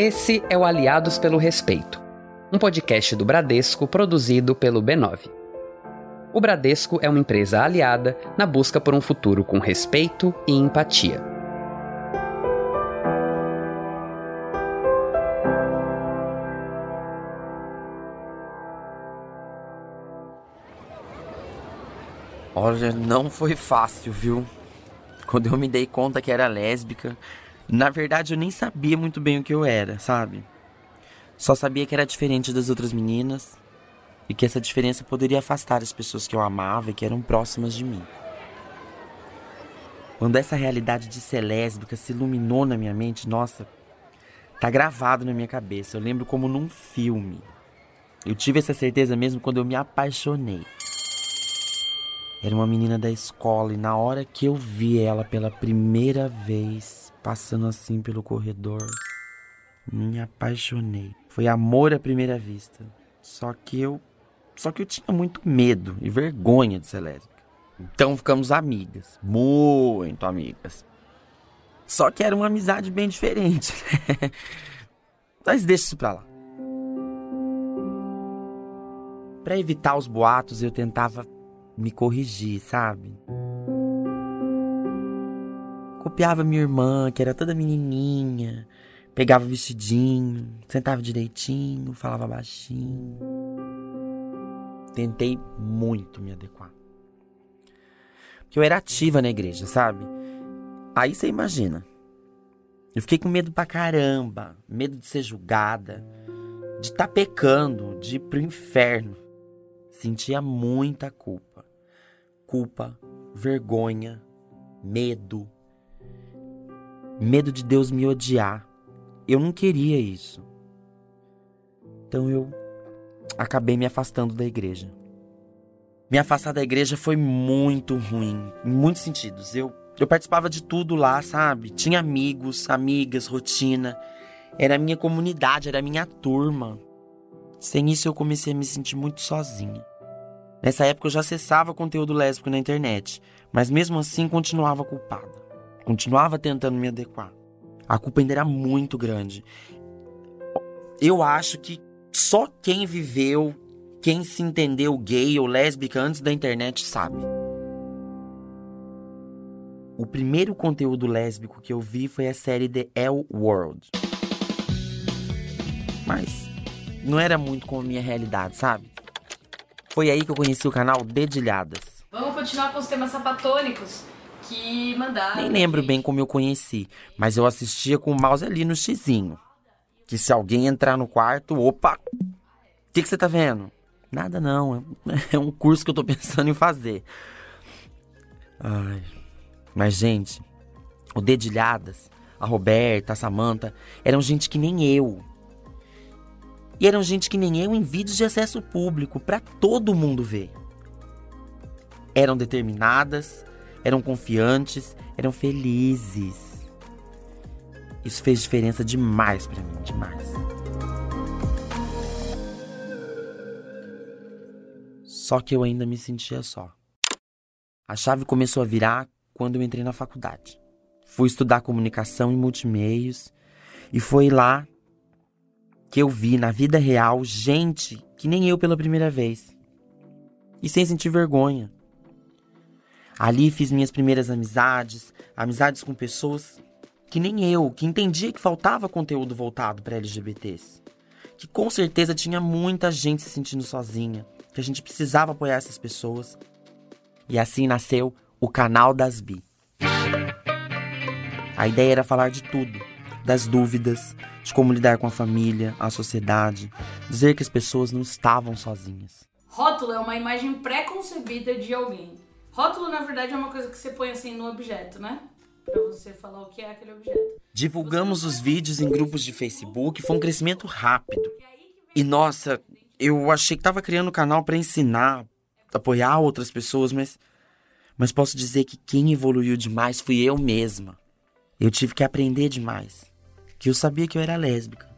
Esse é o Aliados pelo Respeito, um podcast do Bradesco produzido pelo B9. O Bradesco é uma empresa aliada na busca por um futuro com respeito e empatia. Olha, não foi fácil, viu? Quando eu me dei conta que era lésbica, na verdade eu nem sabia muito bem o que eu era, sabe? Só sabia que era diferente das outras meninas e que essa diferença poderia afastar as pessoas que eu amava e que eram próximas de mim. Quando essa realidade de ser lésbica se iluminou na minha mente, nossa, tá gravado na minha cabeça. Eu lembro como num filme. Eu tive essa certeza mesmo quando eu me apaixonei. Era uma menina da escola e na hora que eu vi ela pela primeira vez passando assim pelo corredor, me apaixonei. Foi amor à primeira vista. Só que eu, só que eu tinha muito medo e vergonha de ser lésbica. Então ficamos amigas, muito amigas. Só que era uma amizade bem diferente. Mas deixa isso pra lá. Para evitar os boatos, eu tentava me corrigir, sabe? Copiava minha irmã, que era toda menininha, pegava o vestidinho, sentava direitinho, falava baixinho. Tentei muito me adequar. Porque eu era ativa na igreja, sabe? Aí você imagina. Eu fiquei com medo pra caramba, medo de ser julgada, de estar tá pecando, de ir pro inferno. Sentia muita culpa culpa, vergonha, medo. Medo de Deus me odiar. Eu não queria isso. Então eu acabei me afastando da igreja. Me afastar da igreja foi muito ruim, em muitos sentidos. Eu, eu participava de tudo lá, sabe? Tinha amigos, amigas, rotina. Era a minha comunidade, era a minha turma. Sem isso eu comecei a me sentir muito sozinha. Nessa época eu já acessava conteúdo lésbico na internet, mas mesmo assim continuava culpada. Continuava tentando me adequar. A culpa ainda era muito grande. Eu acho que só quem viveu, quem se entendeu gay ou lésbica antes da internet sabe. O primeiro conteúdo lésbico que eu vi foi a série The L World. Mas não era muito com a minha realidade, sabe? Foi aí que eu conheci o canal Dedilhadas. Vamos continuar com os temas sapatônicos que mandaram. Nem lembro bem como eu conheci, mas eu assistia com o mouse ali no xizinho. Que se alguém entrar no quarto, opa! O que, que você tá vendo? Nada não, é um curso que eu tô pensando em fazer. Ai. Mas, gente, o Dedilhadas, a Roberta, a Samanta, eram gente que nem eu. E eram gente que nem eu em vídeos de acesso público para todo mundo ver. Eram determinadas, eram confiantes, eram felizes. Isso fez diferença demais para mim, demais. Só que eu ainda me sentia só. A chave começou a virar quando eu entrei na faculdade. Fui estudar comunicação e multimeios e foi lá que eu vi na vida real gente que nem eu pela primeira vez. E sem sentir vergonha. Ali fiz minhas primeiras amizades, amizades com pessoas que nem eu, que entendia que faltava conteúdo voltado para LGBTs. Que com certeza tinha muita gente se sentindo sozinha, que a gente precisava apoiar essas pessoas. E assim nasceu o canal das Bi. A ideia era falar de tudo, das dúvidas, de como lidar com a família, a sociedade, dizer que as pessoas não estavam sozinhas. Rótulo é uma imagem pré-concebida de alguém. Rótulo, na verdade, é uma coisa que você põe assim no objeto, né? Pra você falar o que é aquele objeto. Divulgamos os vídeos em grupos de Facebook, foi um crescimento rápido. E nossa, eu achei que tava criando o um canal para ensinar, apoiar outras pessoas, mas mas posso dizer que quem evoluiu demais fui eu mesma. Eu tive que aprender demais que eu sabia que eu era lésbica,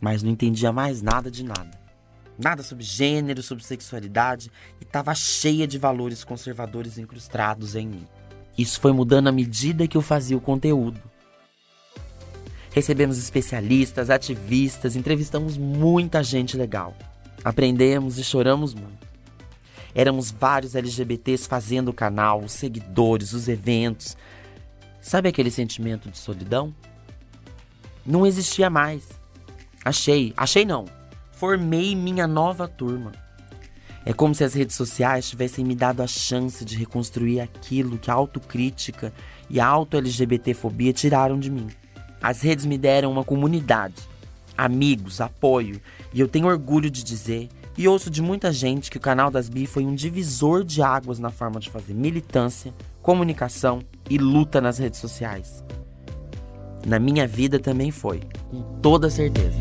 mas não entendia mais nada de nada. Nada sobre gênero, sobre sexualidade e estava cheia de valores conservadores incrustados em mim. Isso foi mudando à medida que eu fazia o conteúdo. Recebemos especialistas, ativistas, entrevistamos muita gente legal. Aprendemos e choramos muito. Éramos vários LGBTs fazendo o canal, os seguidores, os eventos. Sabe aquele sentimento de solidão? Não existia mais. Achei, achei não. Formei minha nova turma. É como se as redes sociais tivessem me dado a chance de reconstruir aquilo que a autocrítica e a auto-LGBTfobia tiraram de mim. As redes me deram uma comunidade, amigos, apoio, e eu tenho orgulho de dizer e ouço de muita gente que o canal das Bi foi um divisor de águas na forma de fazer militância, comunicação e luta nas redes sociais. Na minha vida também foi, com toda certeza.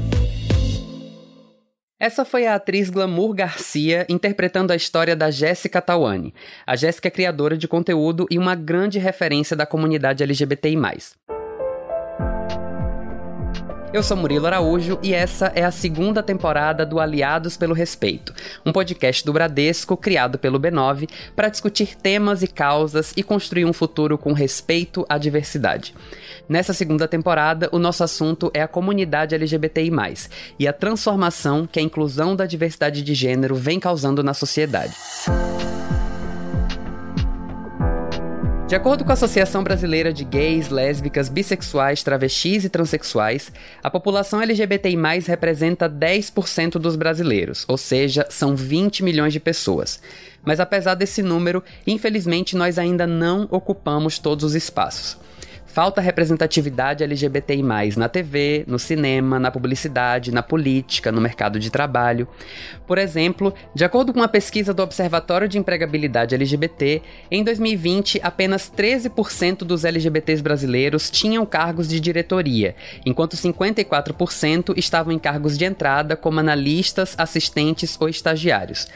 Essa foi a atriz Glamour Garcia interpretando a história da Jéssica Tawane. A Jéssica é criadora de conteúdo e uma grande referência da comunidade LGBTI. Eu sou Murilo Araújo e essa é a segunda temporada do Aliados pelo Respeito, um podcast do Bradesco criado pelo B9 para discutir temas e causas e construir um futuro com respeito à diversidade. Nessa segunda temporada, o nosso assunto é a comunidade LGBTI, e a transformação que a inclusão da diversidade de gênero vem causando na sociedade. De acordo com a Associação Brasileira de Gays, Lésbicas, Bissexuais, Travestis e Transsexuais, a população LGBTI+, representa 10% dos brasileiros, ou seja, são 20 milhões de pessoas. Mas apesar desse número, infelizmente nós ainda não ocupamos todos os espaços. Falta representatividade LGBTI+, na TV, no cinema, na publicidade, na política, no mercado de trabalho. Por exemplo, de acordo com uma pesquisa do Observatório de Empregabilidade LGBT, em 2020, apenas 13% dos LGBTs brasileiros tinham cargos de diretoria, enquanto 54% estavam em cargos de entrada como analistas, assistentes ou estagiários.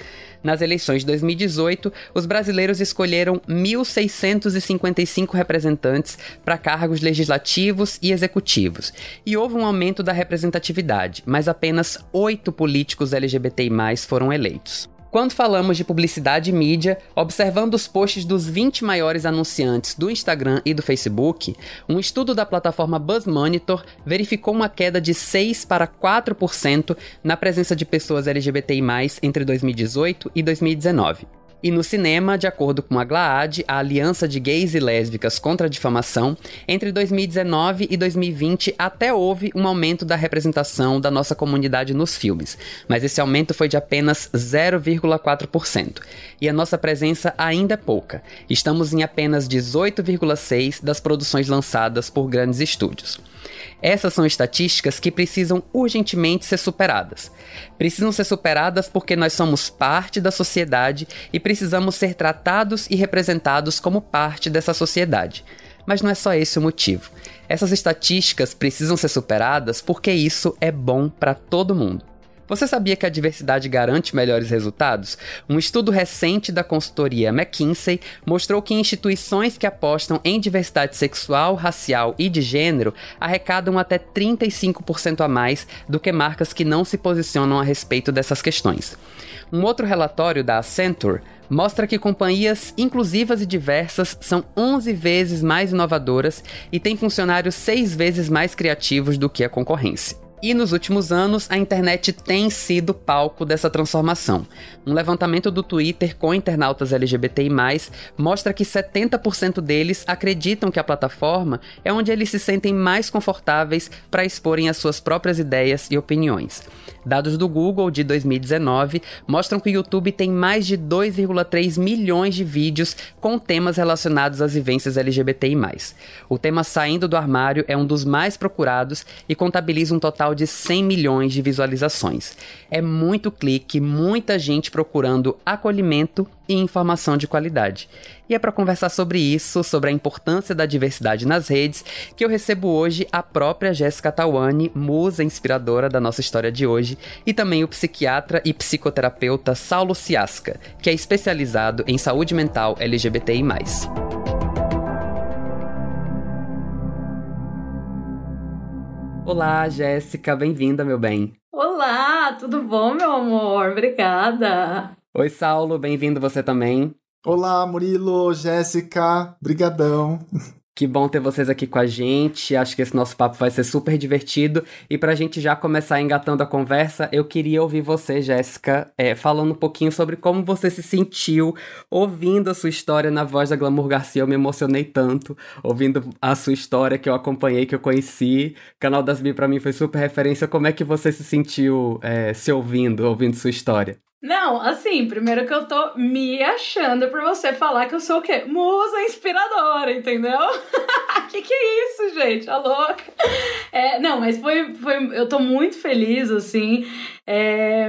Nas eleições de 2018, os brasileiros escolheram 1.655 representantes para cargos legislativos e executivos, e houve um aumento da representatividade, mas apenas oito políticos LGBTI foram eleitos. Quando falamos de publicidade e mídia, observando os posts dos 20 maiores anunciantes do Instagram e do Facebook, um estudo da plataforma BuzzMonitor verificou uma queda de 6 para 4% na presença de pessoas LGBTI+, entre 2018 e 2019. E no cinema, de acordo com a GLAAD, a Aliança de Gays e Lésbicas contra a Difamação, entre 2019 e 2020 até houve um aumento da representação da nossa comunidade nos filmes, mas esse aumento foi de apenas 0,4%. E a nossa presença ainda é pouca. Estamos em apenas 18,6% das produções lançadas por grandes estúdios. Essas são estatísticas que precisam urgentemente ser superadas. Precisam ser superadas porque nós somos parte da sociedade e precisamos ser tratados e representados como parte dessa sociedade. Mas não é só esse o motivo. Essas estatísticas precisam ser superadas porque isso é bom para todo mundo. Você sabia que a diversidade garante melhores resultados? Um estudo recente da consultoria McKinsey mostrou que instituições que apostam em diversidade sexual, racial e de gênero arrecadam até 35% a mais do que marcas que não se posicionam a respeito dessas questões. Um outro relatório da Accenture mostra que companhias inclusivas e diversas são 11 vezes mais inovadoras e têm funcionários 6 vezes mais criativos do que a concorrência. E nos últimos anos, a internet tem sido palco dessa transformação. Um levantamento do Twitter com internautas LGBTI, mostra que 70% deles acreditam que a plataforma é onde eles se sentem mais confortáveis para exporem as suas próprias ideias e opiniões. Dados do Google de 2019 mostram que o YouTube tem mais de 2,3 milhões de vídeos com temas relacionados às vivências LGBTI. O tema Saindo do Armário é um dos mais procurados e contabiliza um total de 100 milhões de visualizações. É muito clique, muita gente procurando acolhimento e informação de qualidade. E é para conversar sobre isso, sobre a importância da diversidade nas redes, que eu recebo hoje a própria Jéssica Tawane, musa inspiradora da nossa história de hoje, e também o psiquiatra e psicoterapeuta Saulo Ciasca, que é especializado em saúde mental LGBTI+. Olá, Jéssica, bem-vinda, meu bem. Olá, tudo bom, meu amor? Obrigada. Oi, Saulo, bem-vindo você também. Olá, Murilo, Jéssica, brigadão. Que bom ter vocês aqui com a gente. Acho que esse nosso papo vai ser super divertido. E pra gente já começar engatando a conversa, eu queria ouvir você, Jéssica, é, falando um pouquinho sobre como você se sentiu ouvindo a sua história na voz da Glamour Garcia. Eu me emocionei tanto ouvindo a sua história que eu acompanhei, que eu conheci. O canal das Bi pra mim foi super referência. Como é que você se sentiu é, se ouvindo, ouvindo sua história? Não, assim, primeiro que eu tô me achando por você falar que eu sou o quê? Musa inspiradora, entendeu? que que é isso, gente? A louca. É, não, mas foi, foi. Eu tô muito feliz, assim. É,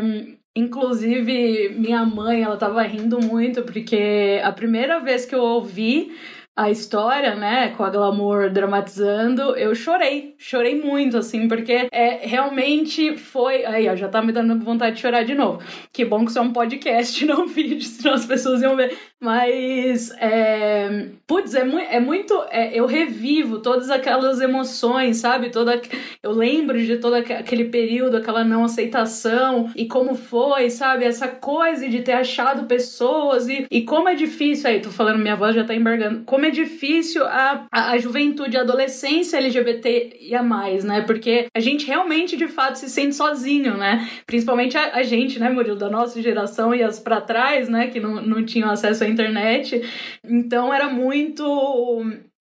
inclusive, minha mãe, ela tava rindo muito, porque a primeira vez que eu ouvi a história, né, com a Glamour dramatizando, eu chorei, chorei muito, assim, porque é, realmente foi. Aí, ó, já tá me dando vontade de chorar de novo. Que bom que isso é um podcast, não um vídeo, senão as pessoas iam ver. Mas, é, putz, é, mu é muito. É, eu revivo todas aquelas emoções, sabe? Toda, eu lembro de todo aquele período, aquela não aceitação e como foi, sabe? Essa coisa de ter achado pessoas e, e como é difícil. Aí, tô falando, minha voz já tá embargando. Como é difícil a, a, a juventude, a adolescência LGBT e a mais, né? Porque a gente realmente, de fato, se sente sozinho, né? Principalmente a, a gente, né, Murilo, da nossa geração e as para trás, né, que não, não tinham acesso internet. Então era muito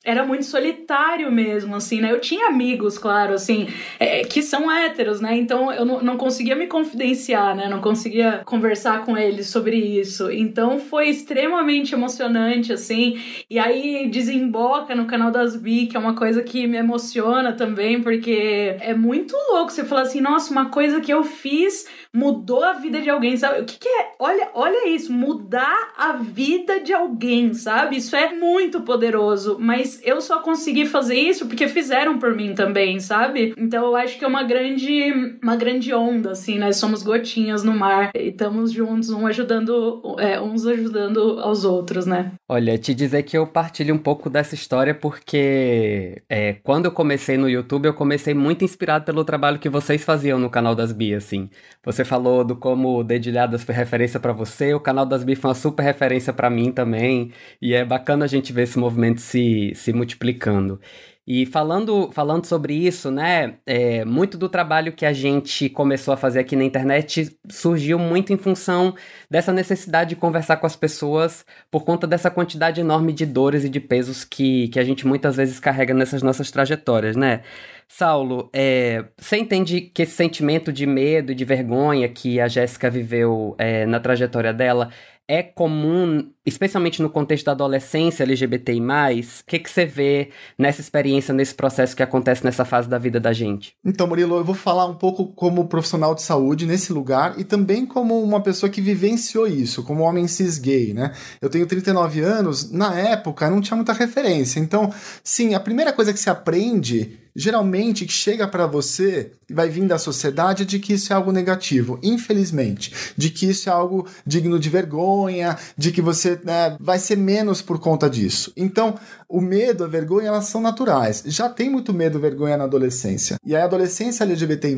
era muito solitário mesmo, assim, né? Eu tinha amigos, claro, assim, é, que são héteros, né? Então eu não, não conseguia me confidenciar, né? Não conseguia conversar com eles sobre isso. Então foi extremamente emocionante, assim. E aí desemboca no canal das Bi, que é uma coisa que me emociona também, porque é muito louco você falar assim, nossa, uma coisa que eu fiz mudou a vida de alguém, sabe? O que, que é? Olha, olha isso, mudar a vida de alguém, sabe? Isso é muito poderoso, mas eu só consegui fazer isso porque fizeram por mim também, sabe? Então eu acho que é uma grande, uma grande onda, assim, nós somos gotinhas no mar e estamos juntos, um ajudando, é, uns ajudando aos outros, né? Olha, te dizer que eu partilho um pouco dessa história porque é, quando eu comecei no YouTube, eu comecei muito inspirado pelo trabalho que vocês faziam no canal das Bia, assim. Você falou do como Dedilhadas foi referência para você, o canal das Bi foi uma super referência para mim também, e é bacana a gente ver esse movimento se, se multiplicando. E falando, falando sobre isso, né, é, muito do trabalho que a gente começou a fazer aqui na internet surgiu muito em função dessa necessidade de conversar com as pessoas por conta dessa quantidade enorme de dores e de pesos que, que a gente muitas vezes carrega nessas nossas trajetórias, né? Saulo, é, você entende que esse sentimento de medo e de vergonha que a Jéssica viveu é, na trajetória dela é comum, especialmente no contexto da adolescência LGBTI+, o que, que você vê nessa experiência, nesse processo que acontece nessa fase da vida da gente? Então, Murilo, eu vou falar um pouco como profissional de saúde nesse lugar e também como uma pessoa que vivenciou isso, como homem cis gay, né? Eu tenho 39 anos, na época não tinha muita referência, então, sim, a primeira coisa que se aprende geralmente que chega para você vai vir da sociedade de que isso é algo negativo, infelizmente, de que isso é algo digno de vergonha, de que você né, vai ser menos por conta disso. Então, o medo, a vergonha, elas são naturais. Já tem muito medo, vergonha na adolescência. E a adolescência LGBTI+,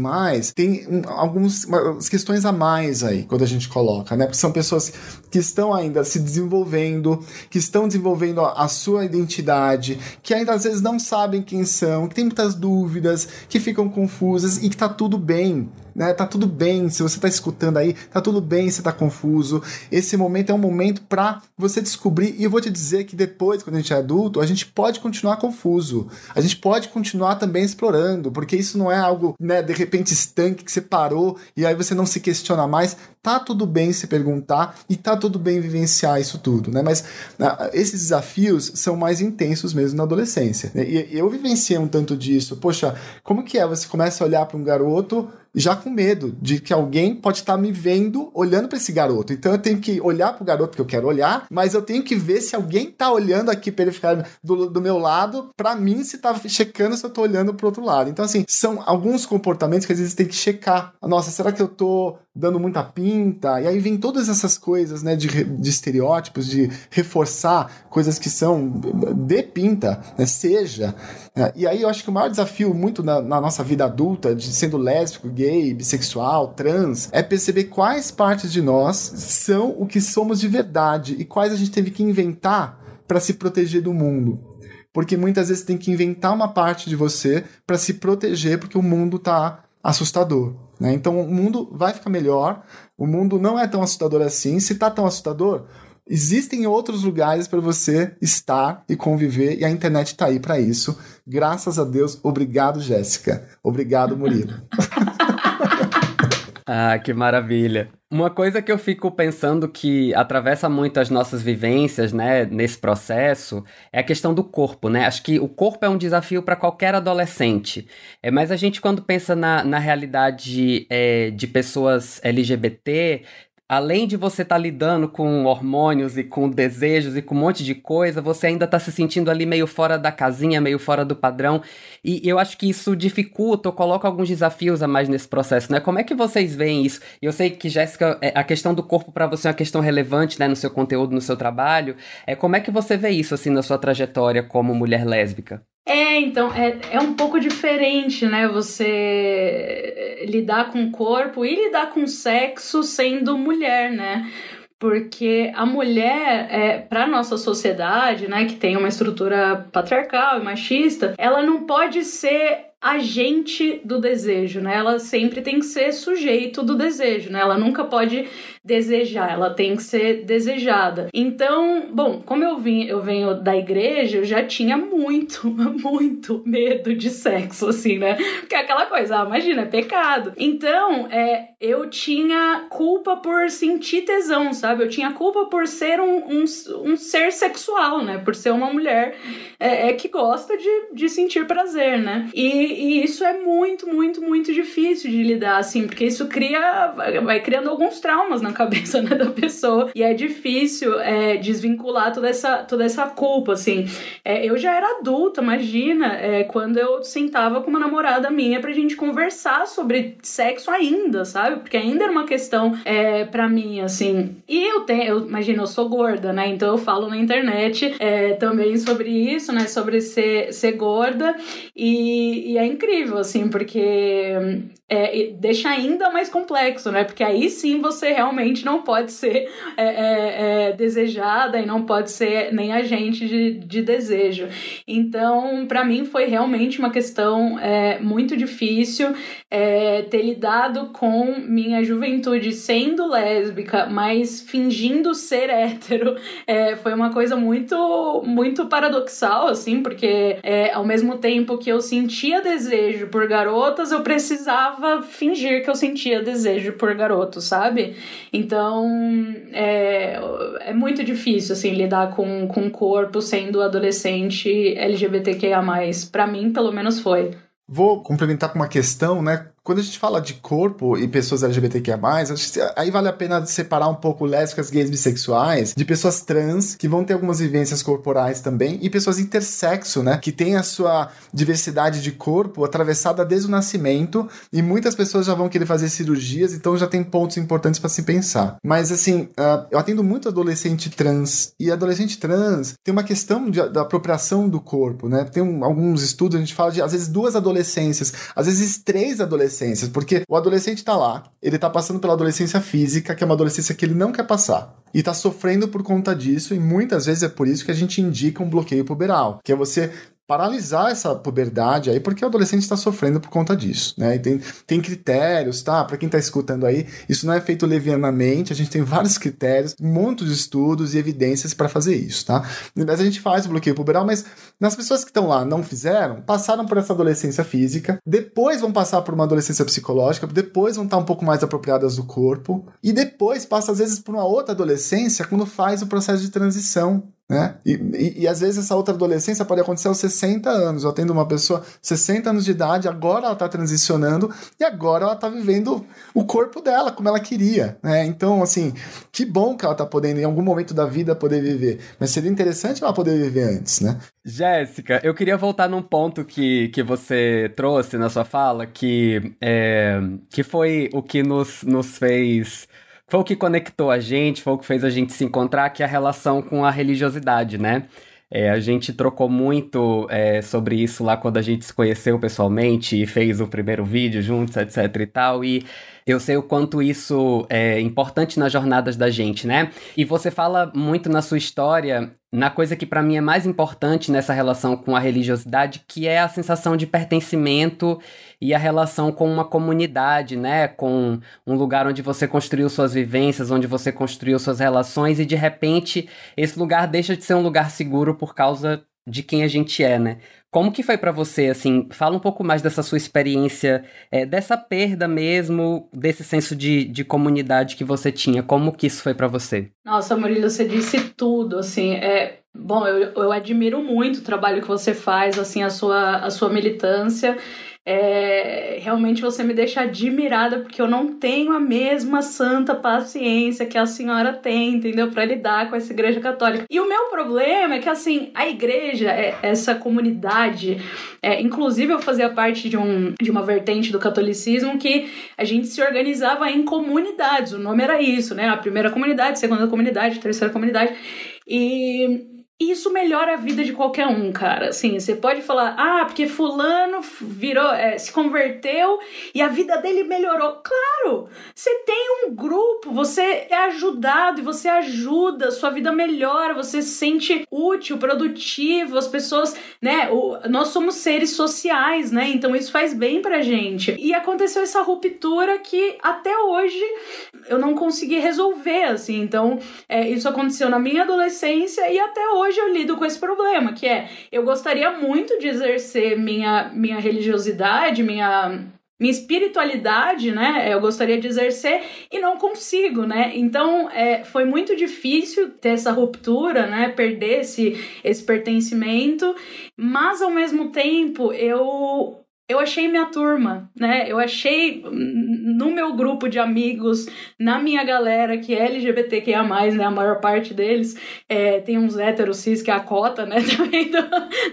tem um, algumas questões a mais aí, quando a gente coloca, né? Porque são pessoas que estão ainda se desenvolvendo, que estão desenvolvendo a, a sua identidade, que ainda às vezes não sabem quem são, que tem muitas dúvidas, que ficam confusas e que tá tudo bem né? Tá tudo bem, se você tá escutando aí, tá tudo bem se tá confuso. Esse momento é um momento para você descobrir, e eu vou te dizer que depois, quando a gente é adulto, a gente pode continuar confuso. A gente pode continuar também explorando, porque isso não é algo, né, de repente estanque que você parou e aí você não se questiona mais. Tá tudo bem se perguntar e tá tudo bem vivenciar isso tudo, né? Mas uh, esses desafios são mais intensos mesmo na adolescência. E eu vivenciei um tanto disso. Poxa, como que é? Você começa a olhar para um garoto já com medo de que alguém pode estar tá me vendo olhando para esse garoto. Então eu tenho que olhar para o garoto que eu quero olhar, mas eu tenho que ver se alguém tá olhando aqui periferal do, do meu lado para mim se tá checando se eu tô olhando para outro lado. Então assim, são alguns comportamentos que às vezes tem que checar. Nossa, será que eu tô dando muita pinta? E aí vem todas essas coisas, né, de, de estereótipos, de reforçar coisas que são de pinta, né, seja. É, e aí eu acho que o maior desafio muito na, na nossa vida adulta, de sendo lésbico, gay, bissexual, trans, é perceber quais partes de nós são o que somos de verdade e quais a gente teve que inventar para se proteger do mundo. porque muitas vezes tem que inventar uma parte de você para se proteger, porque o mundo tá assustador. Né? Então o mundo vai ficar melhor, o mundo não é tão assustador assim. Se tá tão assustador, existem outros lugares para você estar e conviver, e a internet tá aí para isso. Graças a Deus. Obrigado, Jéssica. Obrigado, Murilo. ah, que maravilha. Uma coisa que eu fico pensando que atravessa muito as nossas vivências, né, nesse processo, é a questão do corpo, né? Acho que o corpo é um desafio para qualquer adolescente. É, mas a gente, quando pensa na, na realidade é, de pessoas LGBT, além de você estar tá lidando com hormônios e com desejos e com um monte de coisa, você ainda está se sentindo ali meio fora da casinha, meio fora do padrão. E eu acho que isso dificulta ou coloca alguns desafios a mais nesse processo, né? Como é que vocês veem isso? Eu sei que, Jéssica, é, a questão do corpo para você é uma questão relevante, né, no seu conteúdo, no seu trabalho. É, como é que você vê isso, assim, na sua trajetória como mulher lésbica? É, então, é, é um pouco diferente, né? Você lidar com o corpo e lidar com o sexo sendo mulher, né? Porque a mulher, é, para nossa sociedade, né, que tem uma estrutura patriarcal e machista, ela não pode ser agente do desejo, né? Ela sempre tem que ser sujeito do desejo, né? Ela nunca pode desejar, ela tem que ser desejada. Então, bom, como eu vim, eu venho da igreja, eu já tinha muito, muito medo de sexo, assim, né? Porque é aquela coisa, ah, imagina, é pecado. Então, é, eu tinha culpa por sentir tesão, sabe? Eu tinha culpa por ser um, um, um ser sexual, né? Por ser uma mulher é, é que gosta de, de sentir prazer, né? E, e isso é muito, muito, muito difícil de lidar, assim, porque isso cria, vai criando alguns traumas na cabeça né, da pessoa e é difícil é, desvincular toda essa, toda essa culpa, assim. É, eu já era adulta, imagina, é, quando eu sentava com uma namorada minha pra gente conversar sobre sexo ainda, sabe? Porque ainda era uma questão é, pra mim, assim. E eu tenho, eu, imagina, eu sou gorda, né? Então eu falo na internet é, também sobre isso, né? Sobre ser, ser gorda e, e é incrível, assim, porque é, deixa ainda mais complexo, né? Porque aí sim você realmente não pode ser é, é, é, desejada e não pode ser nem agente de, de desejo. Então, para mim foi realmente uma questão é, muito difícil é, ter lidado com minha juventude sendo lésbica, mas fingindo ser hétero. foi uma coisa muito, muito paradoxal, assim, porque ao mesmo tempo que eu sentia desejo por garotas, eu precisava fingir que eu sentia desejo por garoto, sabe? Então é, é muito difícil assim lidar com, o corpo sendo adolescente LGBTQIA. Para mim, pelo menos foi. Vou complementar com uma questão, né? Quando a gente fala de corpo e pessoas LGBTQIA+, aí vale a pena separar um pouco lésbicas, gays, bissexuais, de pessoas trans, que vão ter algumas vivências corporais também, e pessoas intersexo, né? Que tem a sua diversidade de corpo atravessada desde o nascimento, e muitas pessoas já vão querer fazer cirurgias, então já tem pontos importantes para se pensar. Mas, assim, uh, eu atendo muito adolescente trans, e adolescente trans tem uma questão de, da apropriação do corpo, né? Tem um, alguns estudos, a gente fala de, às vezes, duas adolescências, às vezes três adolescências, adolescências, porque o adolescente tá lá, ele tá passando pela adolescência física, que é uma adolescência que ele não quer passar. E tá sofrendo por conta disso, e muitas vezes é por isso que a gente indica um bloqueio puberal, que é você paralisar essa puberdade aí, porque o adolescente está sofrendo por conta disso, né? E tem, tem critérios, tá? Para quem está escutando aí, isso não é feito levianamente, a gente tem vários critérios, muitos estudos e evidências para fazer isso, tá? Mas a gente faz o bloqueio puberal, mas nas pessoas que estão lá não fizeram, passaram por essa adolescência física, depois vão passar por uma adolescência psicológica, depois vão estar um pouco mais apropriadas do corpo, e depois passa às vezes por uma outra adolescência quando faz o processo de transição né? E, e, e, às vezes essa outra adolescência pode acontecer aos 60 anos. Eu atendo uma pessoa 60 anos de idade, agora ela está transicionando e agora ela está vivendo o corpo dela como ela queria. Né? Então, assim, que bom que ela está podendo em algum momento da vida poder viver. Mas seria interessante ela poder viver antes, né? Jéssica, eu queria voltar num ponto que, que você trouxe na sua fala, que, é, que foi o que nos, nos fez foi o que conectou a gente, foi o que fez a gente se encontrar, que é a relação com a religiosidade, né? É, a gente trocou muito é, sobre isso lá quando a gente se conheceu pessoalmente e fez o primeiro vídeo juntos, etc e tal. E eu sei o quanto isso é importante nas jornadas da gente, né? E você fala muito na sua história na coisa que para mim é mais importante nessa relação com a religiosidade, que é a sensação de pertencimento e a relação com uma comunidade, né? Com um lugar onde você construiu suas vivências, onde você construiu suas relações e de repente esse lugar deixa de ser um lugar seguro por causa de quem a gente é, né? Como que foi para você, assim, fala um pouco mais dessa sua experiência, é, dessa perda mesmo, desse senso de, de comunidade que você tinha, como que isso foi para você? Nossa, Murilo, você disse tudo, assim, é... Bom, eu, eu admiro muito o trabalho que você faz, assim, a sua, a sua militância, é, realmente você me deixa admirada porque eu não tenho a mesma santa paciência que a senhora tem, entendeu? Para lidar com essa igreja católica. E o meu problema é que, assim, a igreja, é, essa comunidade, é, inclusive eu fazia parte de, um, de uma vertente do catolicismo que a gente se organizava em comunidades, o nome era isso, né? A primeira comunidade, segunda comunidade, terceira comunidade. E isso melhora a vida de qualquer um, cara. Assim, você pode falar, ah, porque fulano virou, é, se converteu e a vida dele melhorou. Claro! Você tem um grupo, você é ajudado e você ajuda, sua vida melhora, você se sente útil, produtivo, as pessoas, né? O, nós somos seres sociais, né? Então isso faz bem pra gente. E aconteceu essa ruptura que até hoje eu não consegui resolver, assim. Então, é, isso aconteceu na minha adolescência e até hoje hoje eu lido com esse problema, que é eu gostaria muito de exercer minha, minha religiosidade, minha minha espiritualidade, né? Eu gostaria de exercer e não consigo, né? Então é, foi muito difícil ter essa ruptura, né? Perder esse, esse pertencimento, mas ao mesmo tempo eu eu achei minha turma, né? Eu achei no meu grupo de amigos, na minha galera que é LGBTQIA+, né? A maior parte deles. É, tem uns héteros cis que é a cota, né? Também do,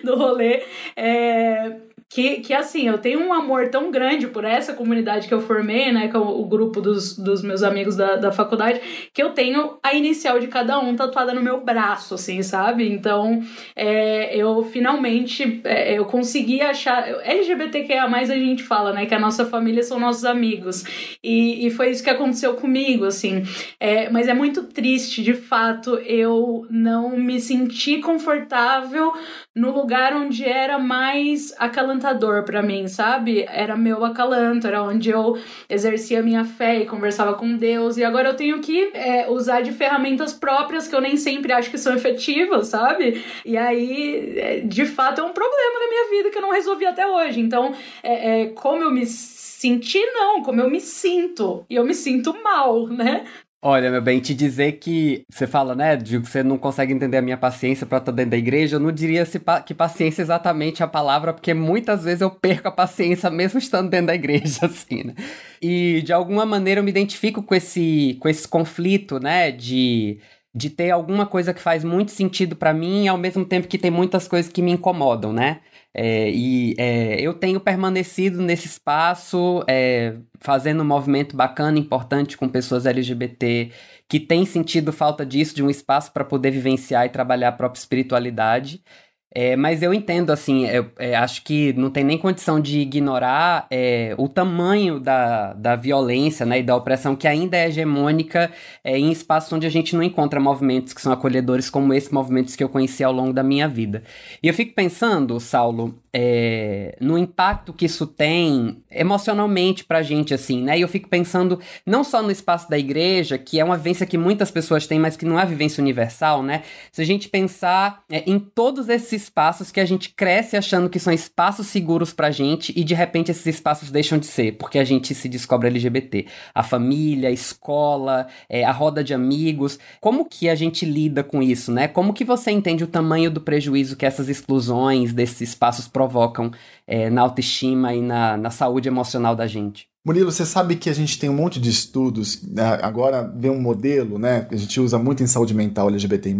do rolê. É, que, que assim, eu tenho um amor tão grande por essa comunidade que eu formei, né, com é o, o grupo dos, dos meus amigos da, da faculdade, que eu tenho a inicial de cada um tatuada no meu braço, assim, sabe? Então, é, eu finalmente, é, eu consegui achar, LGBTQIA+, a gente fala, né, que a nossa família são nossos amigos, e, e foi isso que aconteceu comigo, assim, é, mas é muito triste, de fato, eu não me senti confortável no lugar onde era mais acalantador para mim, sabe? Era meu acalanto, era onde eu exercia minha fé e conversava com Deus. E agora eu tenho que é, usar de ferramentas próprias que eu nem sempre acho que são efetivas, sabe? E aí, é, de fato, é um problema na minha vida que eu não resolvi até hoje. Então, é, é como eu me senti, não, como eu me sinto. E eu me sinto mal, né? Olha, meu bem, te dizer que você fala, né, de que você não consegue entender a minha paciência para estar dentro da igreja, eu não diria pa que paciência é exatamente a palavra, porque muitas vezes eu perco a paciência mesmo estando dentro da igreja, assim, né? E de alguma maneira eu me identifico com esse, com esse conflito, né, de, de ter alguma coisa que faz muito sentido para mim ao mesmo tempo que tem muitas coisas que me incomodam, né? É, e é, eu tenho permanecido nesse espaço, é, fazendo um movimento bacana, importante com pessoas LGBT que têm sentido falta disso, de um espaço para poder vivenciar e trabalhar a própria espiritualidade. É, mas eu entendo, assim, eu, é, acho que não tem nem condição de ignorar é, o tamanho da, da violência né, e da opressão que ainda é hegemônica é, em espaços onde a gente não encontra movimentos que são acolhedores como esses movimentos que eu conheci ao longo da minha vida. E eu fico pensando, Saulo, é, no impacto que isso tem emocionalmente pra gente, assim, né? E eu fico pensando não só no espaço da igreja, que é uma vivência que muitas pessoas têm, mas que não é vivência universal, né? Se a gente pensar é, em todos esses espaços que a gente cresce achando que são espaços seguros pra gente e de repente esses espaços deixam de ser, porque a gente se descobre LGBT. A família, a escola, é, a roda de amigos. Como que a gente lida com isso, né? Como que você entende o tamanho do prejuízo que essas exclusões desses espaços provocam é, na autoestima e na, na saúde emocional da gente. Murilo, você sabe que a gente tem um monte de estudos, né? agora vem um modelo, né, que a gente usa muito em saúde mental LGBT+,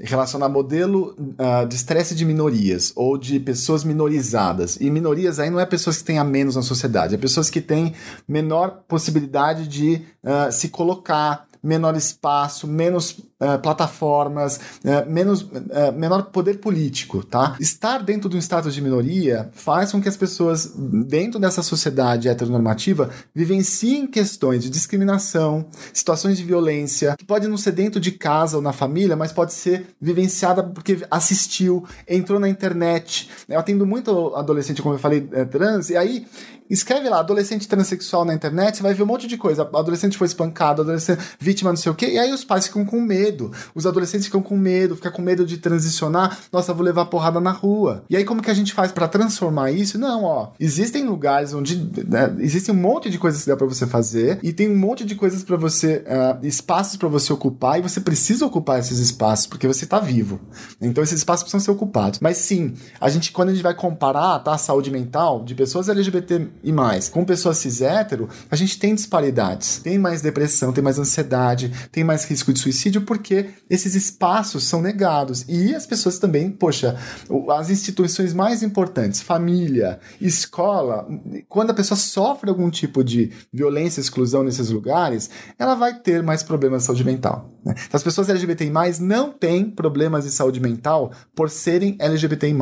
relacionar modelo uh, de estresse de minorias, ou de pessoas minorizadas. E minorias aí não é pessoas que têm a menos na sociedade, é pessoas que têm menor possibilidade de uh, se colocar, menor espaço, menos uh, plataformas, uh, menos, uh, menor poder político, tá? Estar dentro de um status de minoria faz com que as pessoas dentro dessa sociedade heteronormativa vivenciem questões de discriminação, situações de violência, que pode não ser dentro de casa ou na família, mas pode ser vivenciada porque assistiu, entrou na internet. Eu atendo muito adolescente, como eu falei, é, trans, e aí Escreve lá, adolescente transexual na internet, você vai ver um monte de coisa. Adolescente foi espancado, adolescente vítima não sei o quê. E aí os pais ficam com medo. Os adolescentes ficam com medo, ficam com medo de transicionar. Nossa, vou levar porrada na rua. E aí como que a gente faz para transformar isso? Não, ó. Existem lugares onde né, existe um monte de coisas que dá para você fazer e tem um monte de coisas para você, uh, espaços para você ocupar e você precisa ocupar esses espaços porque você tá vivo. Então esses espaços precisam ser ocupados. Mas sim, a gente quando a gente vai comparar, tá, a saúde mental de pessoas LGBT e mais. Com pessoas cis hétero, a gente tem disparidades. Tem mais depressão, tem mais ansiedade, tem mais risco de suicídio, porque esses espaços são negados. E as pessoas também, poxa, as instituições mais importantes, família, escola, quando a pessoa sofre algum tipo de violência, exclusão nesses lugares, ela vai ter mais problemas de saúde mental. Né? Então, as pessoas LGBTI não têm problemas de saúde mental por serem LGBTI,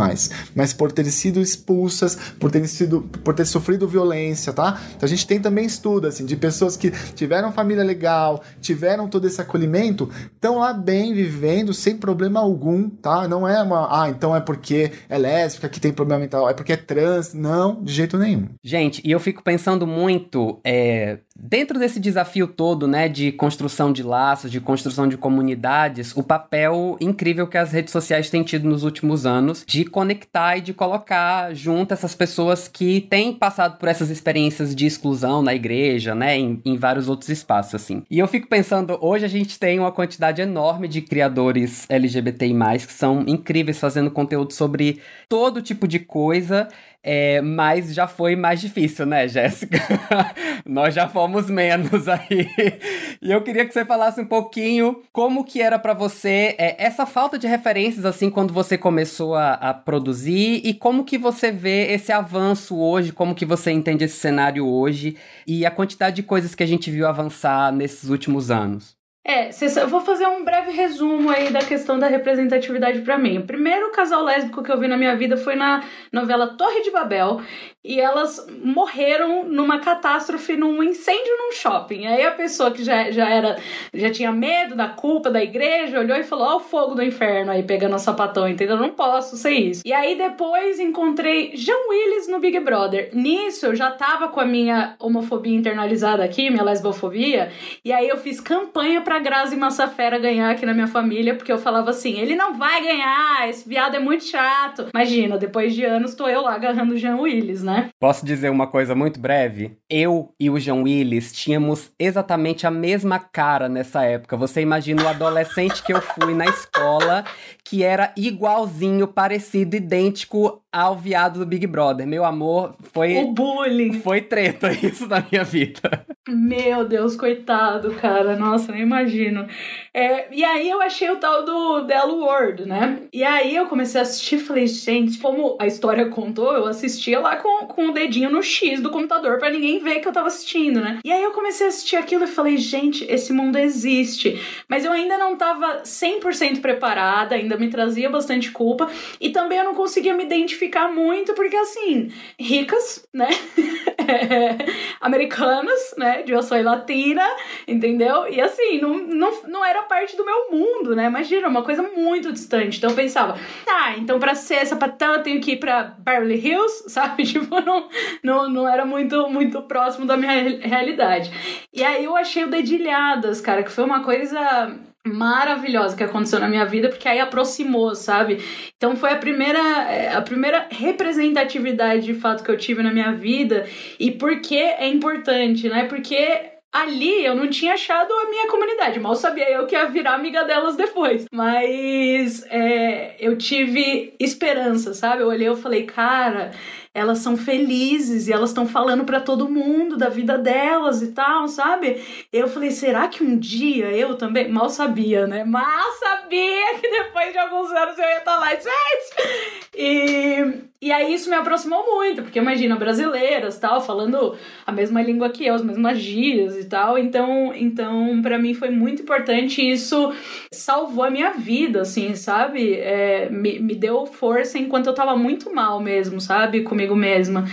mas por terem sido expulsas, por terem sido, por ter sofrido violência, tá? Então a gente tem também estudo assim de pessoas que tiveram família legal, tiveram todo esse acolhimento, estão lá bem vivendo sem problema algum, tá? Não é uma, ah, então é porque é lésbica que tem problema mental, é porque é trans, não, de jeito nenhum. Gente, e eu fico pensando muito, é, Dentro desse desafio todo, né, de construção de laços, de construção de comunidades, o papel incrível que as redes sociais têm tido nos últimos anos de conectar e de colocar junto essas pessoas que têm passado por essas experiências de exclusão na igreja, né, em, em vários outros espaços, assim. E eu fico pensando, hoje a gente tem uma quantidade enorme de criadores LGBTI+, que são incríveis fazendo conteúdo sobre todo tipo de coisa é, mas já foi mais difícil, né, Jéssica? Nós já fomos menos aí. E eu queria que você falasse um pouquinho como que era para você é, essa falta de referências, assim, quando você começou a, a, produzir e como que você vê esse avanço hoje, como que você entende esse cenário hoje e a quantidade de coisas que a gente viu avançar nesses últimos anos. É, eu vou fazer um breve resumo aí da questão da representatividade para mim. O primeiro casal lésbico que eu vi na minha vida foi na novela Torre de Babel, e elas morreram numa catástrofe, num incêndio num shopping. Aí a pessoa que já, já era, já tinha medo da culpa da igreja, olhou e falou: Ó, o fogo do inferno aí pegando o sapatão, entendeu? Não posso ser isso. E aí depois encontrei Jean Willis no Big Brother. Nisso eu já tava com a minha homofobia internalizada aqui, minha lesbofobia, e aí eu fiz campanha pra Grazi Massafera ganhar aqui na minha família, porque eu falava assim: ele não vai ganhar, esse viado é muito chato. Imagina, depois de anos tô eu lá agarrando Jean Willis, né? Posso dizer uma coisa muito breve? Eu e o Jean Willis tínhamos exatamente a mesma cara nessa época. Você imagina o adolescente que eu fui na escola, que era igualzinho, parecido, idêntico ao viado do Big Brother. Meu amor, foi. O bullying. Foi treta isso na minha vida. Meu Deus, coitado, cara. Nossa, nem imagino. É, e aí eu achei o tal do Delo World, né? E aí eu comecei a assistir e falei, gente, como a história contou, eu assistia lá com, com o dedinho no X do computador para ninguém ver que eu tava assistindo, né? E aí eu comecei a assistir aquilo e falei, gente, esse mundo existe. Mas eu ainda não tava 100% preparada, ainda me trazia bastante culpa. E também eu não conseguia me identificar muito, porque assim, ricas, né? americanas, né? De eu sou latina, entendeu? E assim, não, não, não era parte do meu mundo, né? Imagina, uma coisa muito distante. Então eu pensava, tá, então pra ser sapatão eu tenho que ir pra Beverly Hills, sabe? Tipo, não, não, não era muito, muito próximo da minha realidade. E aí eu achei o Dedilhadas, cara, que foi uma coisa maravilhosa que aconteceu na minha vida, porque aí aproximou, sabe? Então foi a primeira é, a primeira representatividade de fato que eu tive na minha vida e por que é importante, né? Porque ali eu não tinha achado a minha comunidade, mal sabia eu que ia virar amiga delas depois. Mas é, eu tive esperança, sabe? Eu olhei e falei, cara, elas são felizes e elas estão falando para todo mundo da vida delas e tal, sabe? Eu falei, será que um dia eu também? Mal sabia, né? Mal sabia que depois de alguns anos eu ia estar lá, gente! E, E aí isso me aproximou muito, porque imagina, brasileiras, tal, falando a mesma língua que eu, as mesmas gírias e tal. Então, então para mim foi muito importante isso salvou a minha vida, assim, sabe? É, me, me deu força enquanto eu tava muito mal mesmo, sabe? Comigo mesma.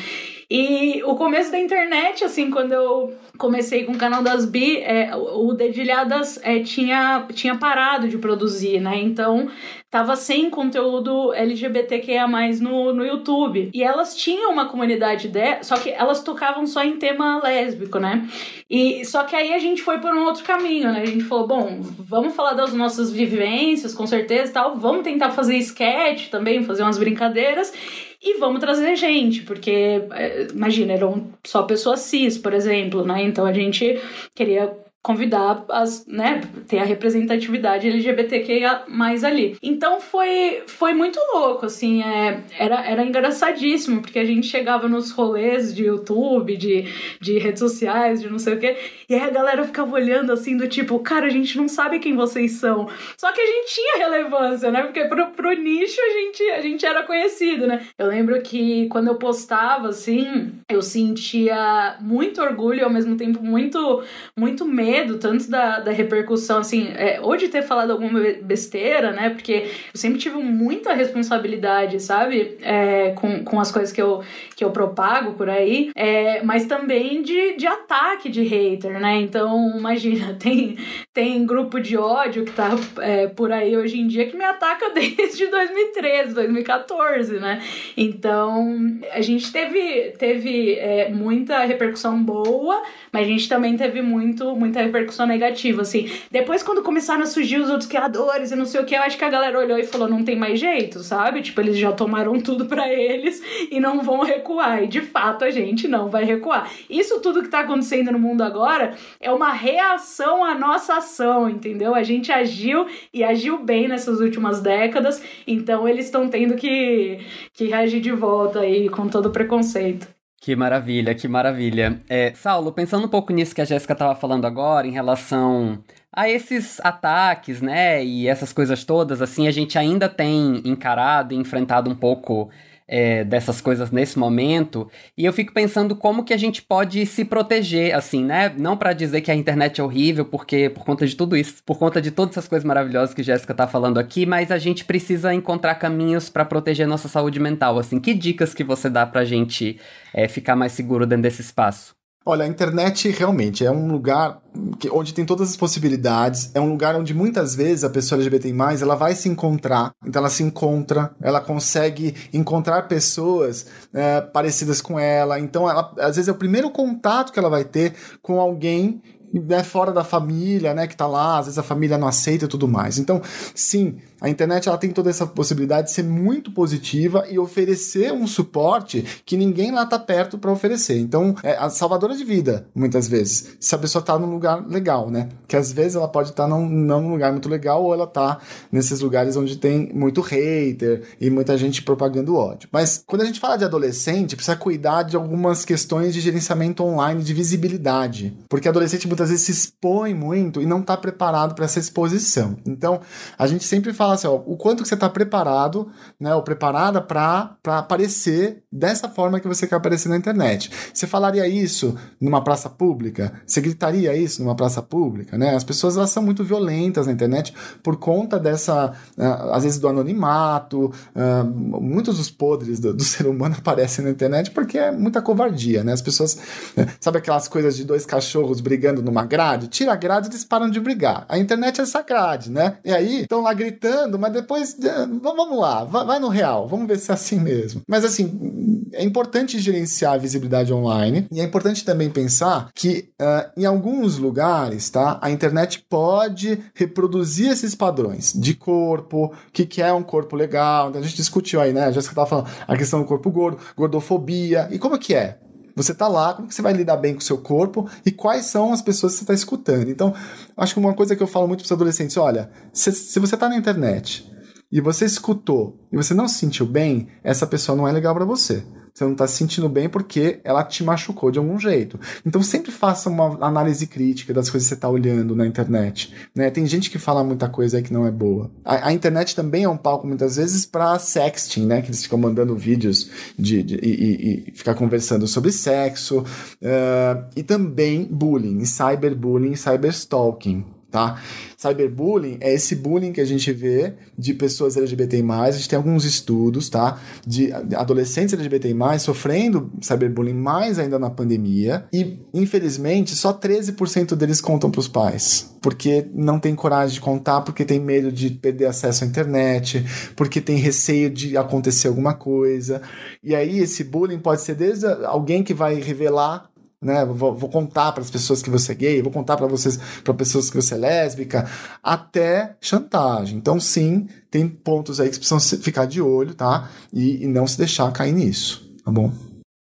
E o começo da internet, assim, quando eu comecei com o canal das Bi, é, o Dedilhadas é, tinha, tinha parado de produzir, né? Então tava sem conteúdo LGBTQIA no, no YouTube. E elas tinham uma comunidade de, só que elas tocavam só em tema lésbico, né? E só que aí a gente foi por um outro caminho, né? A gente falou, bom, vamos falar das nossas vivências, com certeza e tal, vamos tentar fazer sketch também, fazer umas brincadeiras e vamos trazer gente, porque é, imagina, eram só pessoas cis, por exemplo, né? Então a gente queria convidar as, né, ter a representatividade LGBTQIA mais ali. Então foi foi muito louco, assim, é, era, era engraçadíssimo, porque a gente chegava nos rolês de YouTube, de, de redes sociais, de não sei o quê, e aí a galera ficava olhando assim, do tipo, cara, a gente não sabe quem vocês são. Só que a gente tinha relevância, né? Porque pro, pro nicho a gente, a gente era conhecido, né? Eu lembro que quando eu postava, assim, eu sentia muito orgulho e ao mesmo tempo muito, muito medo medo tanto da, da repercussão, assim, é, ou de ter falado alguma besteira, né? Porque eu sempre tive muita responsabilidade, sabe? É, com, com as coisas que eu, que eu propago por aí, é, mas também de, de ataque de hater, né? Então, imagina, tem, tem grupo de ódio que tá é, por aí hoje em dia que me ataca desde 2013, 2014, né? Então, a gente teve, teve é, muita repercussão boa, mas a gente também teve muito, muita repercussão negativa, assim. Depois, quando começaram a surgir os outros criadores e não sei o que, eu acho que a galera olhou e falou: não tem mais jeito, sabe? Tipo, eles já tomaram tudo para eles e não vão recuar. E de fato, a gente não vai recuar. Isso tudo que tá acontecendo no mundo agora é uma reação à nossa ação, entendeu? A gente agiu e agiu bem nessas últimas décadas, então eles estão tendo que, que reagir de volta aí com todo o preconceito. Que maravilha, que maravilha. É, Saulo, pensando um pouco nisso que a Jéssica estava falando agora, em relação a esses ataques, né, e essas coisas todas, assim, a gente ainda tem encarado e enfrentado um pouco é, dessas coisas nesse momento. E eu fico pensando como que a gente pode se proteger, assim, né? Não para dizer que a internet é horrível, porque por conta de tudo isso, por conta de todas essas coisas maravilhosas que Jéssica tá falando aqui, mas a gente precisa encontrar caminhos para proteger nossa saúde mental. Assim, que dicas que você dá pra gente é, ficar mais seguro dentro desse espaço? Olha, a internet realmente é um lugar que, onde tem todas as possibilidades, é um lugar onde muitas vezes a pessoa LGBT+, ela vai se encontrar, então ela se encontra, ela consegue encontrar pessoas é, parecidas com ela, então ela, às vezes é o primeiro contato que ela vai ter com alguém né, fora da família, né, que tá lá, às vezes a família não aceita e tudo mais. Então, sim, a internet ela tem toda essa possibilidade de ser muito positiva e oferecer um suporte que ninguém lá tá perto para oferecer. Então, é a salvadora de vida, muitas vezes, se a pessoa tá num lugar legal, né? Que às vezes ela pode estar tá num, num lugar muito legal ou ela tá nesses lugares onde tem muito hater e muita gente propagando ódio. Mas quando a gente fala de adolescente, precisa cuidar de algumas questões de gerenciamento online, de visibilidade, porque adolescente muitas vezes se expõe muito e não tá preparado para essa exposição. Então, a gente sempre fala assim, ó, o quanto que você está preparado, né, ou preparada para aparecer dessa forma que você quer aparecer na internet. Você falaria isso numa praça pública? Você gritaria isso numa praça pública, né? As pessoas elas são muito violentas na internet por conta dessa, uh, às vezes do anonimato, uh, muitos dos podres do, do, ser humano aparecem na internet porque é muita covardia, né? As pessoas, né? sabe aquelas coisas de dois cachorros brigando numa grade? Tira a grade eles param de brigar. A internet é essa grade, né? E aí estão lá gritando mas depois eh, vamos lá, vai no real, vamos ver se é assim mesmo. Mas assim, é importante gerenciar a visibilidade online e é importante também pensar que uh, em alguns lugares, tá, a internet pode reproduzir esses padrões de corpo, o que, que é um corpo legal. A gente discutiu aí, né? A Jéssica estava falando a questão do corpo gordo, gordofobia e como que é? Você tá lá, como você vai lidar bem com o seu corpo e quais são as pessoas que você está escutando. Então, acho que uma coisa que eu falo muito para os adolescentes, olha, se, se você tá na internet e você escutou e você não se sentiu bem, essa pessoa não é legal para você. Você não está se sentindo bem porque ela te machucou de algum jeito. Então sempre faça uma análise crítica das coisas que você está olhando na internet. Né? Tem gente que fala muita coisa aí que não é boa. A, a internet também é um palco muitas vezes para sexting, né? Que eles ficam mandando vídeos de, de e, e, e, ficar conversando sobre sexo. Uh, e também bullying, cyberbullying, cyberstalking tá? Cyberbullying é esse bullying que a gente vê de pessoas LGBT+, a gente tem alguns estudos, tá? De adolescentes LGBT+, sofrendo cyberbullying mais ainda na pandemia e, infelizmente, só 13% deles contam para os pais, porque não tem coragem de contar, porque tem medo de perder acesso à internet, porque tem receio de acontecer alguma coisa. E aí esse bullying pode ser desde alguém que vai revelar né? Vou, vou contar para as pessoas que você é gay, vou contar para vocês, para pessoas que você é lésbica, até chantagem. Então, sim, tem pontos aí que precisam ficar de olho, tá? E, e não se deixar cair nisso, tá bom?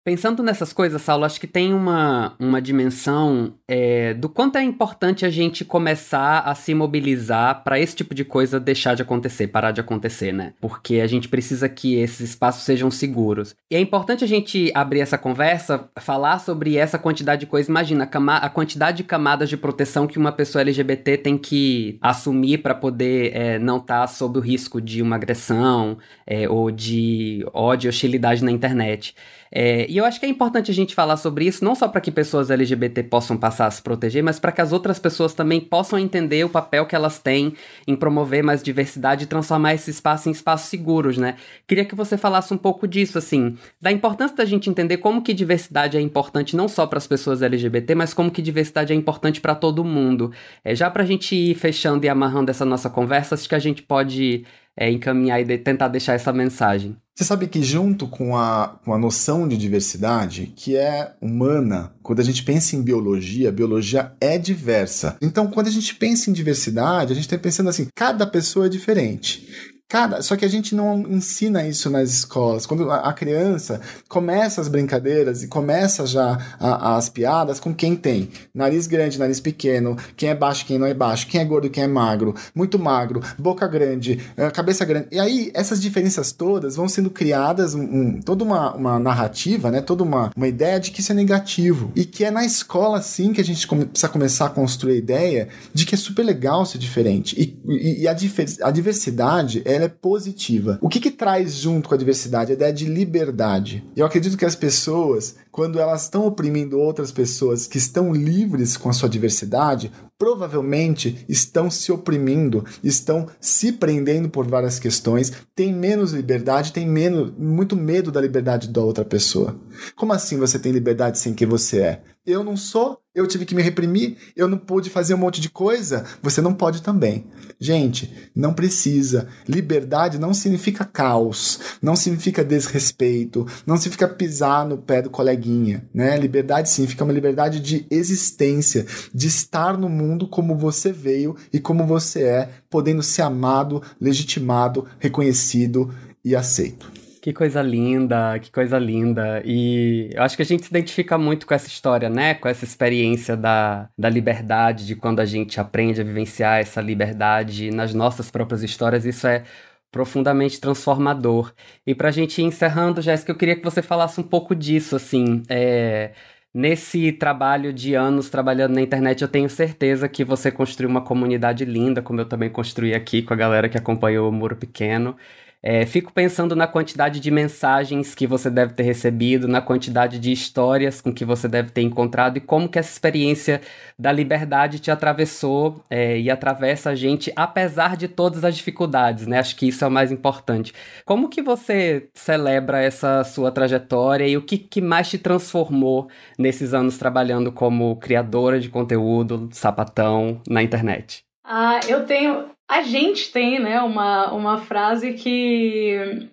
Pensando nessas coisas, Saulo, acho que tem uma, uma dimensão é, do quanto é importante a gente começar a se mobilizar para esse tipo de coisa deixar de acontecer, parar de acontecer, né? Porque a gente precisa que esses espaços sejam seguros. E é importante a gente abrir essa conversa, falar sobre essa quantidade de coisas. Imagina a, a quantidade de camadas de proteção que uma pessoa LGBT tem que assumir para poder é, não estar tá sob o risco de uma agressão é, ou de ódio, hostilidade na internet. É, e eu acho que é importante a gente falar sobre isso, não só para que pessoas LGBT possam passar a se proteger, mas para que as outras pessoas também possam entender o papel que elas têm em promover mais diversidade e transformar esse espaço em espaços seguros, né? Queria que você falasse um pouco disso, assim, da importância da gente entender como que diversidade é importante não só para as pessoas LGBT, mas como que diversidade é importante para todo mundo. É, já para a gente ir fechando e amarrando essa nossa conversa, acho que a gente pode é, encaminhar e de, tentar deixar essa mensagem. Você sabe que junto com a, com a noção de diversidade, que é humana, quando a gente pensa em biologia, a biologia é diversa. Então, quando a gente pensa em diversidade, a gente está pensando assim, cada pessoa é diferente. Cara, só que a gente não ensina isso nas escolas. Quando a criança começa as brincadeiras e começa já a, as piadas com quem tem nariz grande, nariz pequeno, quem é baixo, quem não é baixo, quem é gordo, quem é magro, muito magro, boca grande, eh, cabeça grande. E aí essas diferenças todas vão sendo criadas, um, um, toda uma, uma narrativa, né? toda uma, uma ideia de que isso é negativo. E que é na escola, sim, que a gente come, precisa começar a construir a ideia de que é super legal ser diferente. E, e, e a, a diversidade, ela ela é positiva. O que, que traz junto com a diversidade? A ideia de liberdade. Eu acredito que as pessoas, quando elas estão oprimindo outras pessoas que estão livres com a sua diversidade, provavelmente estão se oprimindo, estão se prendendo por várias questões, têm menos liberdade, têm menos, muito medo da liberdade da outra pessoa. Como assim você tem liberdade sem quem você é? Eu não sou, eu tive que me reprimir, eu não pude fazer um monte de coisa, você não pode também. Gente, não precisa. Liberdade não significa caos, não significa desrespeito, não significa pisar no pé do coleguinha, né? Liberdade significa uma liberdade de existência, de estar no mundo como você veio e como você é, podendo ser amado, legitimado, reconhecido e aceito. Que coisa linda, que coisa linda. E eu acho que a gente se identifica muito com essa história, né? Com essa experiência da, da liberdade, de quando a gente aprende a vivenciar essa liberdade nas nossas próprias histórias. Isso é profundamente transformador. E pra gente ir encerrando, Jéssica, eu queria que você falasse um pouco disso, assim. É... Nesse trabalho de anos trabalhando na internet, eu tenho certeza que você construiu uma comunidade linda, como eu também construí aqui com a galera que acompanhou o Muro Pequeno. É, fico pensando na quantidade de mensagens que você deve ter recebido, na quantidade de histórias com que você deve ter encontrado e como que essa experiência da liberdade te atravessou é, e atravessa a gente, apesar de todas as dificuldades, né? Acho que isso é o mais importante. Como que você celebra essa sua trajetória e o que, que mais te transformou nesses anos trabalhando como criadora de conteúdo, sapatão, na internet? Ah, eu tenho a gente tem, né, uma, uma frase que,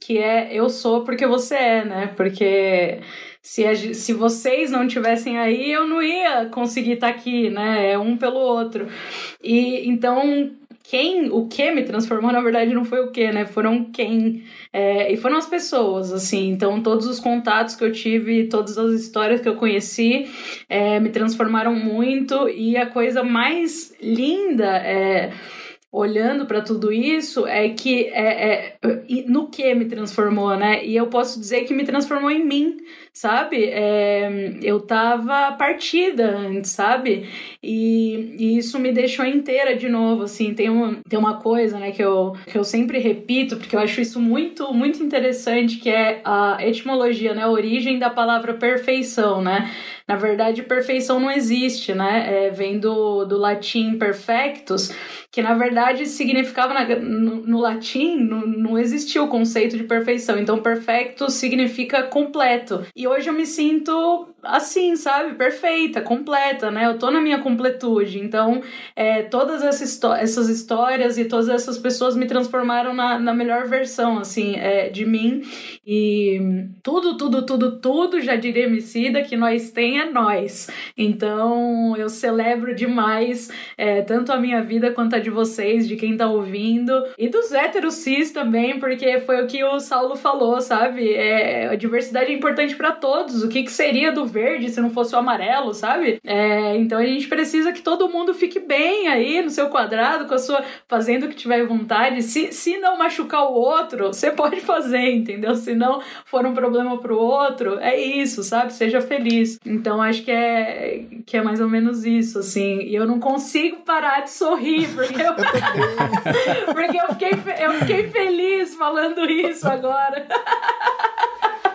que é eu sou porque você é, né? Porque se, a, se vocês não tivessem aí, eu não ia conseguir estar tá aqui, né? É um pelo outro. E então quem, o que me transformou, na verdade, não foi o que, né? Foram quem. É, e foram as pessoas, assim. Então, todos os contatos que eu tive, todas as histórias que eu conheci é, me transformaram muito. E a coisa mais linda é olhando para tudo isso é que é, é, no que me transformou, né? E eu posso dizer que me transformou em mim, sabe? É, eu tava partida antes, sabe? E, e, isso me deixou inteira de novo, assim. Tem uma, tem uma coisa, né, que eu, que eu sempre repito, porque eu acho isso muito, muito interessante, que é a etimologia, né? A origem da palavra perfeição, né? Na verdade, perfeição não existe, né? É, vem do, do latim perfectus, que na verdade significava na, no, no, latim no, não existia o conceito de perfeição. Então, perfecto significa completo. E hoje eu me sinto assim, sabe? Perfeita, completa, né? Eu tô na minha completude. Então, é, todas essas histórias e todas essas pessoas me transformaram na, na melhor versão, assim, é, de mim. E tudo, tudo, tudo, tudo, já diria Emicida, que nós tem é nós. Então, eu celebro demais é, tanto a minha vida quanto a de vocês, de quem tá ouvindo. E dos héteros cis também, porque foi o que o Saulo falou, sabe? É, a diversidade é importante para todos. O que, que seria do verde se não fosse o amarelo, sabe? É, então a gente precisa que todo mundo fique bem aí no seu quadrado, com a sua. fazendo o que tiver vontade. Se, se não machucar o outro, você pode fazer, entendeu? Se não for um problema pro outro, é isso, sabe? Seja feliz. Então acho que é, que é mais ou menos isso, assim. E eu não consigo parar de sorrir, porque eu, porque eu, fiquei, eu fiquei feliz falando isso agora.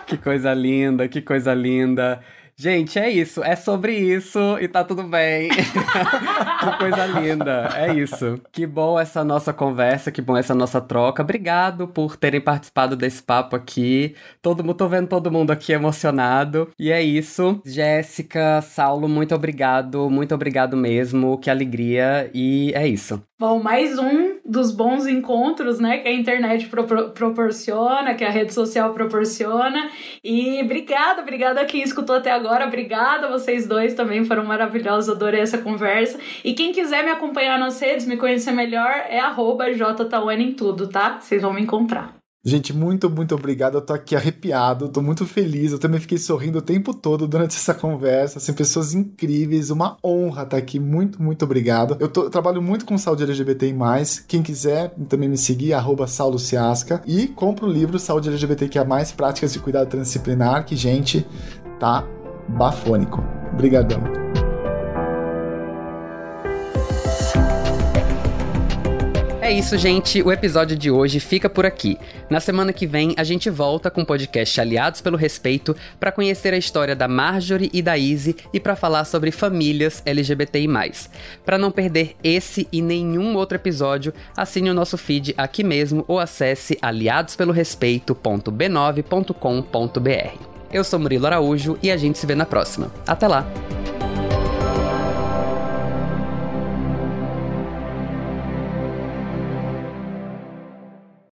Que coisa linda, que coisa linda. Gente, é isso. É sobre isso e tá tudo bem. que coisa linda. É isso. Que bom essa nossa conversa, que bom essa nossa troca. Obrigado por terem participado desse papo aqui. Todo mundo, tô vendo todo mundo aqui emocionado. E é isso. Jéssica, Saulo, muito obrigado. Muito obrigado mesmo. Que alegria. E é isso. Bom, mais um dos bons encontros, né, que a internet pro proporciona, que a rede social proporciona. E obrigada, obrigada a quem escutou até agora. Obrigada vocês dois também, foram maravilhosos, adorei essa conversa. E quem quiser me acompanhar nas redes, me conhecer melhor, é arroba em tudo, tá? Vocês vão me encontrar. Gente, muito, muito obrigado. Eu tô aqui arrepiado, tô muito feliz. Eu também fiquei sorrindo o tempo todo durante essa conversa. Assim, pessoas incríveis, uma honra estar aqui. Muito, muito obrigado. Eu, tô, eu trabalho muito com saúde LGBT mais. Quem quiser também me seguir, arroba. E compra o livro Saúde LGBTQIA, Práticas de Cuidado Transdisciplinar, que, gente, tá bafônico. Obrigadão. É isso, gente. O episódio de hoje fica por aqui. Na semana que vem, a gente volta com o podcast Aliados pelo Respeito para conhecer a história da Marjorie e da Izzy e para falar sobre famílias LGBTI+. Para não perder esse e nenhum outro episódio, assine o nosso feed aqui mesmo ou acesse aliadospelorespeito.b9.com.br. Eu sou Murilo Araújo e a gente se vê na próxima. Até lá!